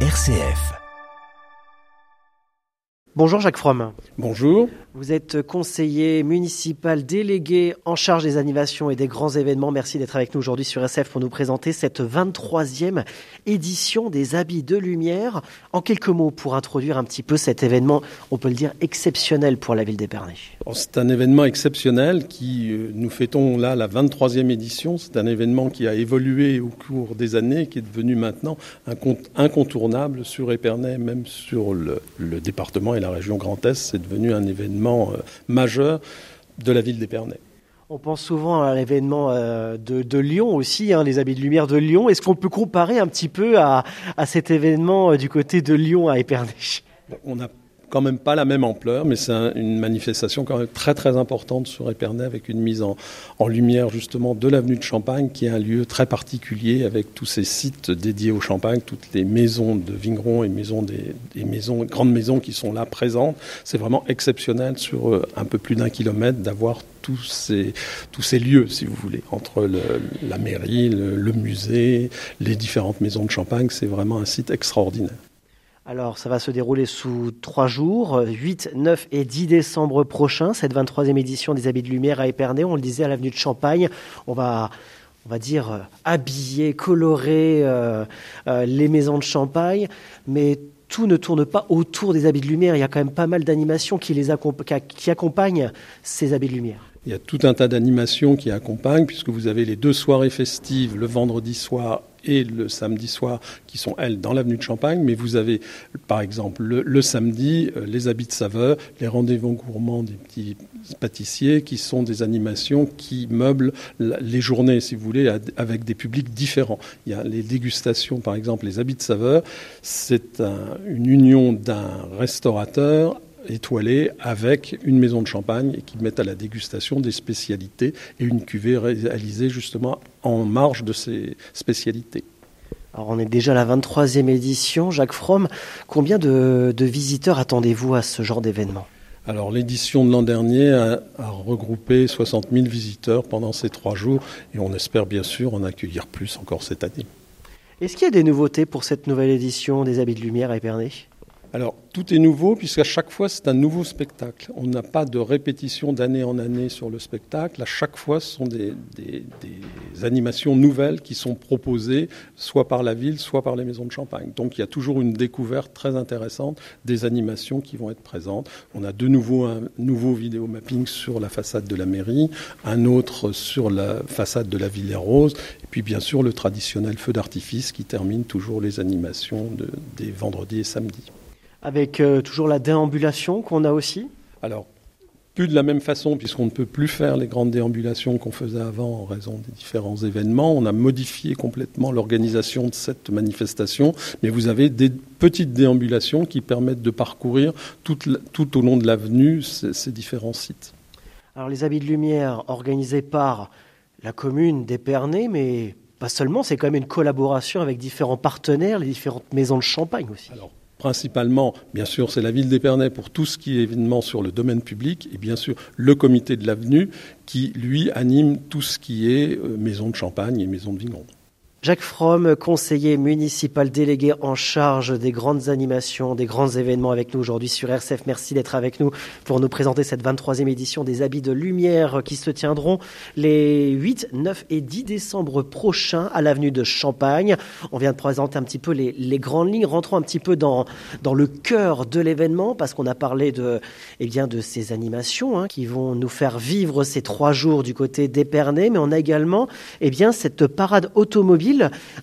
RCF. Bonjour Jacques Fromm. Bonjour. Vous êtes conseiller municipal délégué en charge des animations et des grands événements. Merci d'être avec nous aujourd'hui sur SF pour nous présenter cette 23e édition des Habits de Lumière. En quelques mots, pour introduire un petit peu cet événement, on peut le dire exceptionnel pour la ville d'Épernay. C'est un événement exceptionnel qui, euh, nous fêtons là la 23e édition. C'est un événement qui a évolué au cours des années, qui est devenu maintenant incontournable sur Épernay, même sur le, le département et la région Grand Est. C'est devenu un événement euh, majeur de la ville d'Épernay. On pense souvent à l'événement euh, de, Lyon aussi, hein, les habits de lumière de Lyon. Est-ce qu'on peut comparer un petit peu à, cet événement euh, du côté de Lyon à Épernay? On quand même pas la même ampleur, mais c'est une manifestation quand même très très importante sur Épernay avec une mise en, lumière justement de l'avenue de Champagne qui est un lieu très particulier avec tous ces sites dédiés au champagne, toutes les maisons de vignerons et maisons des, maisons, grandes maisons qui sont là présentes. C'est vraiment exceptionnel sur euh, un peu plus d'un kilomètre d'avoir tous ces, tous ces lieux, si vous voulez, entre la mairie, le musée, les différentes maisons de champagne. C'est vraiment un site extraordinaire. Alors, ça va se dérouler sous trois jours, 8, 9 et 10 décembre prochain, cette 23e édition des Habits de Lumière à Épernay. On le disait à l'avenue de Champagne. On va, on va dire, euh, habiller, colorer euh, euh, les maisons de Champagne, mais tout ne tourne pas autour des habits de lumière. Il y a quand même pas mal d'animations qui, qui accompagnent ces habits de lumière. Il y a tout un tas d'animations qui accompagnent, puisque vous avez les deux soirées festives, le vendredi soir et le samedi soir, qui sont, elles, dans l'avenue de Champagne. Mais vous avez, par exemple, le, samedi, euh, les habits de saveur, les rendez-vous gourmands des petits pâtissiers, qui sont des animations qui meublent les journées, si vous voulez, avec des publics différents. Il y a les dégustations, par exemple, les habits de saveur. C'est une union d'un restaurateur étoilés avec une maison de champagne qui mettent à la dégustation des spécialités et une cuvée réalisée justement en marge de ces spécialités. Alors on est déjà à la 23e édition. Jacques Fromm, combien de, visiteurs attendez-vous à ce genre d'événement? Alors l'édition de l'an dernier a, a, regroupé 60 000 visiteurs pendant ces trois jours et on espère bien sûr en accueillir plus encore cette année. Est-ce qu'il y a des nouveautés pour cette nouvelle édition des Habits de Lumière à Épernay? Alors, tout est nouveau puisqu'à chaque fois, c'est un nouveau spectacle. On n'a pas de répétition d'année en année sur le spectacle. À chaque fois, ce sont des, animations nouvelles qui sont proposées soit par la ville, soit par les maisons de champagne. Donc, il y a toujours une découverte très intéressante des animations qui vont être présentes. On a de nouveau un nouveau vidéo mapping sur la façade de la mairie, un autre sur la façade de la Villa Rose, et puis bien sûr le traditionnel feu d'artifice qui termine toujours les animations des vendredis et samedis avec euh, toujours la déambulation qu'on a aussi Alors, plus de la même façon, puisqu'on ne peut plus faire les grandes déambulations qu'on faisait avant en raison des différents événements. On a modifié complètement l'organisation de cette manifestation, mais vous avez des petites déambulations qui permettent de parcourir tout, tout au long de l'avenue ces, ces différents sites. Alors les habits de lumière organisés par la commune d'Épernay, mais pas seulement, c'est quand même une collaboration avec différents partenaires, les différentes maisons de champagne aussi principalement, bien sûr, c'est la ville d'Épernay pour tout ce qui est événement sur le domaine public, et bien sûr le comité de l'avenue qui, lui, anime tout ce qui est euh, maison de champagne et maison de vigneron. Jacques Fromm, conseiller municipal délégué en charge des grandes animations, des grands événements avec nous aujourd'hui sur RCF. Merci d'être avec nous pour nous présenter cette 23e édition des Habits de Lumière qui se tiendront les 8, 9 et 10 décembre prochains à l'avenue de Champagne. On vient de présenter un petit peu les, grandes lignes. Rentrons un petit peu dans, le cœur de l'événement parce qu'on a parlé de, eh ces animations hein, qui vont nous faire vivre ces trois jours du côté d'Épernay, mais on a également eh cette parade automobile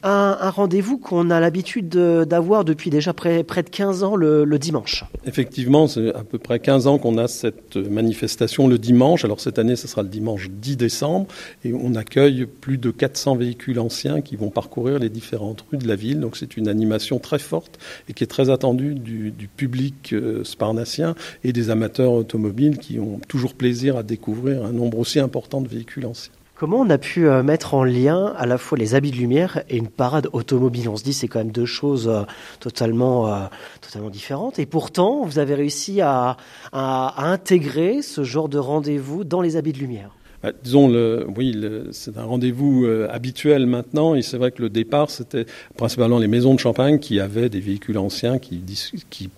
un, rendez-vous qu'on a l'habitude d'avoir depuis déjà près, de 15 ans le, dimanche. Effectivement, c'est à peu près 15 ans qu'on a cette manifestation le dimanche. Alors cette année, ce sera le dimanche 10 décembre et on accueille plus de 400 véhicules anciens qui vont parcourir les différentes rues de la ville. Donc c'est une animation très forte et qui est très attendue du, public euh, sparnacien et des amateurs automobiles qui ont toujours plaisir à découvrir un nombre aussi important de véhicules anciens. Comment on a pu euh, mettre en lien à la fois les habits de lumière et une parade automobile? On se dit c'est quand même deux choses euh, totalement, euh, totalement différentes. Et pourtant, vous avez réussi à, à, intégrer ce genre de rendez-vous dans les habits de lumière. Bah, disons, le, oui, c'est un rendez-vous euh, habituel maintenant, et c'est vrai que le départ, c'était principalement les maisons de champagne qui avaient des véhicules anciens qui,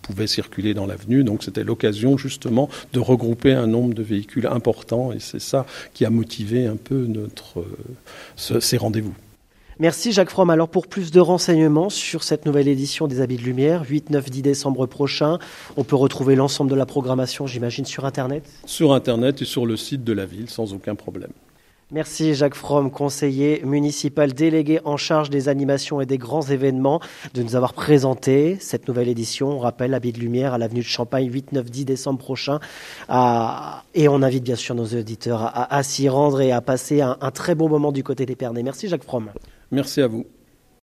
pouvaient circuler dans l'avenue, donc c'était l'occasion justement de regrouper un nombre de véhicules importants, et c'est ça qui a motivé un peu notre, euh, ces rendez-vous. Merci Jacques Fromm. Alors pour plus de renseignements sur cette nouvelle édition des Habits de Lumière, 8, 9, 10 décembre prochain, on peut retrouver l'ensemble de la programmation, j'imagine, sur Internet Sur Internet et sur le site de la ville, sans aucun problème. Merci Jacques Fromm, conseiller municipal délégué en charge des animations et des grands événements, de nous avoir présenté cette nouvelle édition. On rappelle Habits de Lumière à l'avenue de Champagne, 8, 9, 10 décembre prochain. Et on invite bien sûr nos auditeurs à, s'y rendre et à passer un, un, très bon moment du côté des Pernets. Merci Jacques Fromm. Merci à vous.